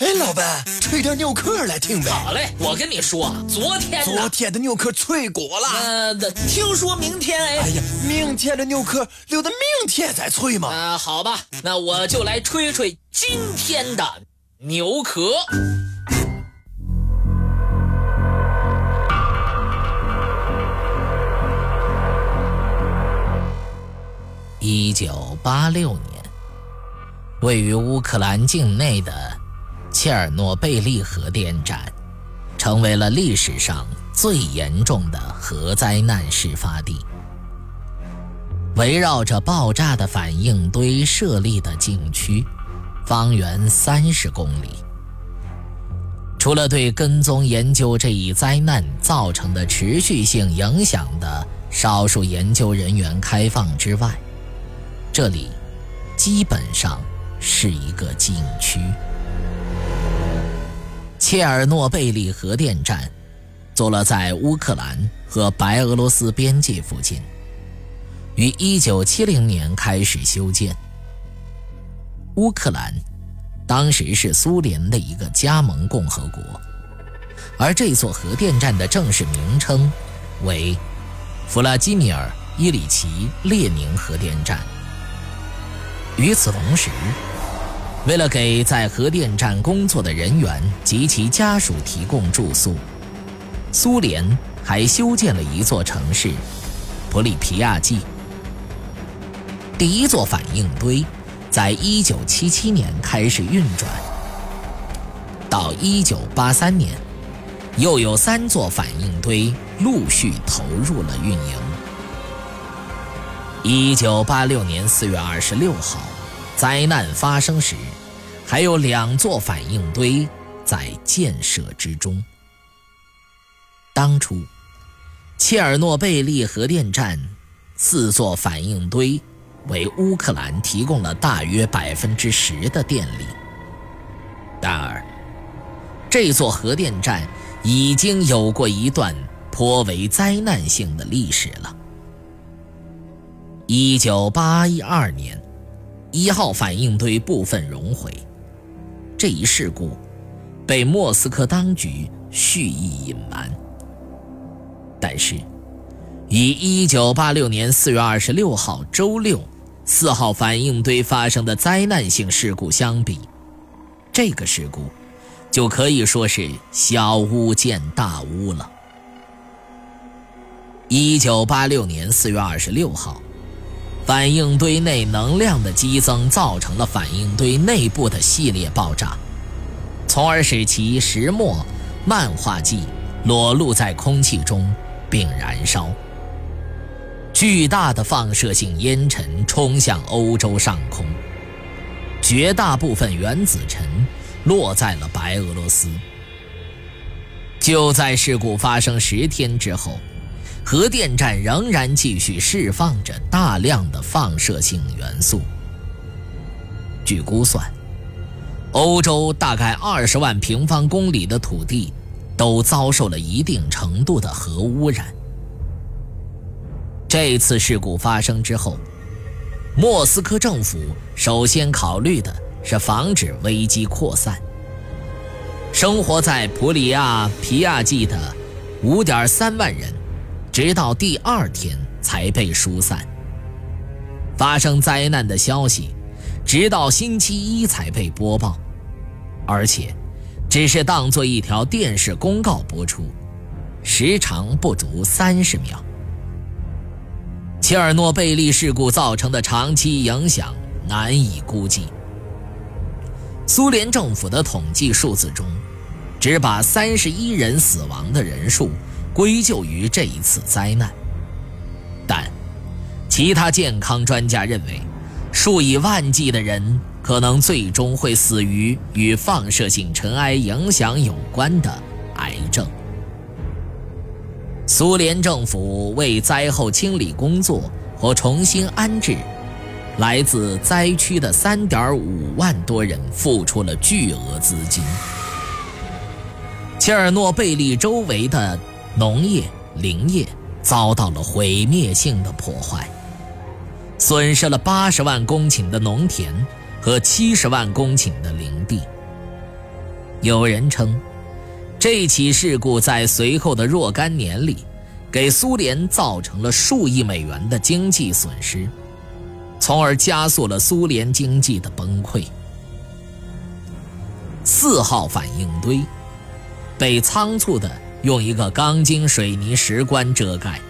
哎，老板，吹点牛壳来听呗。好嘞，我跟你说，昨天昨天的牛壳吹过了。呃，听说明天哎。哎呀，明天的牛壳留到明天再吹嘛。啊，好吧，那我就来吹吹今天的牛壳。一九八六年，位于乌克兰境内的。切尔诺贝利核电站成为了历史上最严重的核灾难事发地。围绕着爆炸的反应堆设立的禁区，方圆三十公里。除了对跟踪研究这一灾难造成的持续性影响的少数研究人员开放之外，这里基本上是一个禁区。切尔诺贝利核电站坐落在乌克兰和白俄罗斯边界附近，于1970年开始修建。乌克兰当时是苏联的一个加盟共和国，而这座核电站的正式名称为弗拉基米尔·伊里奇·列宁核电站。与此同时，为了给在核电站工作的人员及其家属提供住宿，苏联还修建了一座城市——普里皮亚季。第一座反应堆在1977年开始运转，到1983年，又有三座反应堆陆续投入了运营。1986年4月26号。灾难发生时，还有两座反应堆在建设之中。当初，切尔诺贝利核电站四座反应堆为乌克兰提供了大约百分之十的电力。然而，这座核电站已经有过一段颇为灾难性的历史了。一九八一二年。一号反应堆部分熔毁，这一事故被莫斯科当局蓄意隐瞒。但是，以1986年4月26号周六四号反应堆发生的灾难性事故相比，这个事故就可以说是小巫见大巫了。1986年4月26号。反应堆内能量的激增造成了反应堆内部的系列爆炸，从而使其石墨漫画剂裸露在空气中并燃烧。巨大的放射性烟尘冲向欧洲上空，绝大部分原子尘落在了白俄罗斯。就在事故发生十天之后。核电站仍然继续释放着大量的放射性元素。据估算，欧洲大概二十万平方公里的土地都遭受了一定程度的核污染。这次事故发生之后，莫斯科政府首先考虑的是防止危机扩散。生活在普里亚皮亚季的五点三万人。直到第二天才被疏散。发生灾难的消息，直到星期一才被播报，而且只是当做一条电视公告播出，时长不足三十秒。切尔诺贝利事故造成的长期影响难以估计。苏联政府的统计数字中，只把三十一人死亡的人数。归咎于这一次灾难，但其他健康专家认为，数以万计的人可能最终会死于与放射性尘埃影响有关的癌症。苏联政府为灾后清理工作和重新安置来自灾区的3.5万多人付出了巨额资金。切尔诺贝利周围的。农业、林业遭到了毁灭性的破坏，损失了八十万公顷的农田和七十万公顷的林地。有人称，这起事故在随后的若干年里，给苏联造成了数亿美元的经济损失，从而加速了苏联经济的崩溃。四号反应堆被仓促地用一个钢筋水泥石棺遮盖。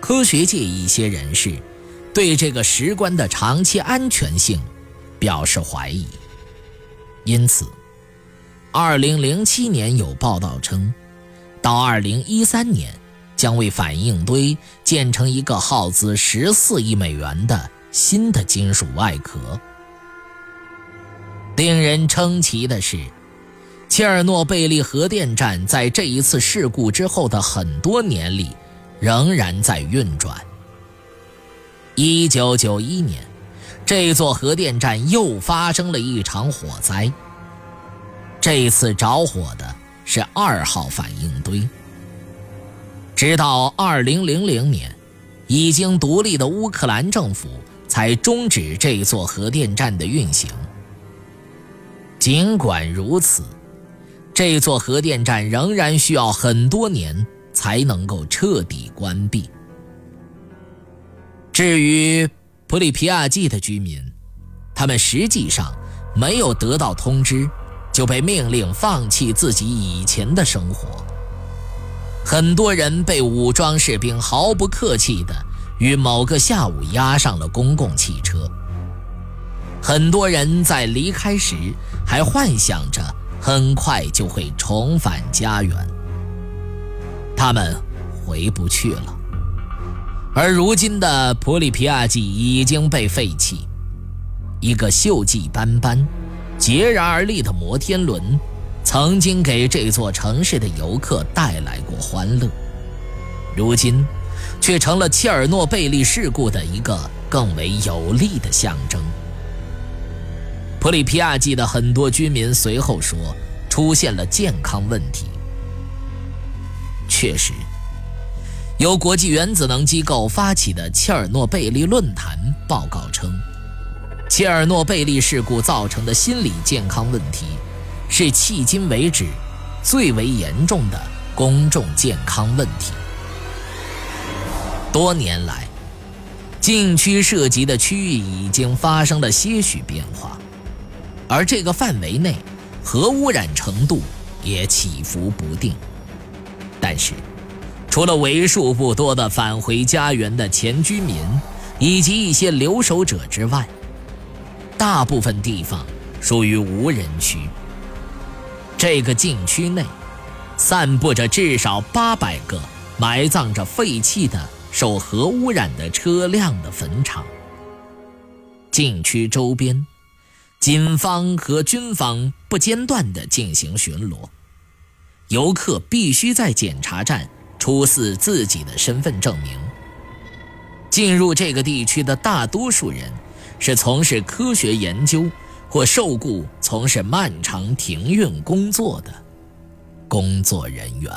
科学界一些人士对这个石棺的长期安全性表示怀疑，因此，2007年有报道称，到2013年将为反应堆建成一个耗资14亿美元的新的金属外壳。令人称奇的是，切尔诺贝利核电站在这一次事故之后的很多年里，仍然在运转。1991年，这座核电站又发生了一场火灾。这次着火的是二号反应堆。直到2000年，已经独立的乌克兰政府才终止这座核电站的运行。尽管如此，这座核电站仍然需要很多年才能够彻底关闭。至于普里皮亚季的居民，他们实际上没有得到通知，就被命令放弃自己以前的生活。很多人被武装士兵毫不客气地于某个下午押上了公共汽车。很多人在离开时还幻想着很快就会重返家园，他们回不去了。而如今的普里皮亚季已经被废弃，一个锈迹斑斑、孑然而立的摩天轮，曾经给这座城市的游客带来过欢乐，如今却成了切尔诺贝利事故的一个更为有力的象征。普里皮亚季的很多居民随后说，出现了健康问题。确实，由国际原子能机构发起的切尔诺贝利论坛报告称，切尔诺贝利事故造成的心理健康问题，是迄今为止最为严重的公众健康问题。多年来，禁区涉及的区域已经发生了些许变化。而这个范围内，核污染程度也起伏不定。但是，除了为数不多的返回家园的前居民以及一些留守者之外，大部分地方属于无人区。这个禁区内，散布着至少八百个埋葬着废弃的受核污染的车辆的坟场。禁区周边。警方和军方不间断地进行巡逻，游客必须在检查站出示自己的身份证明。进入这个地区的大多数人是从事科学研究或受雇从事漫长停运工作的工作人员。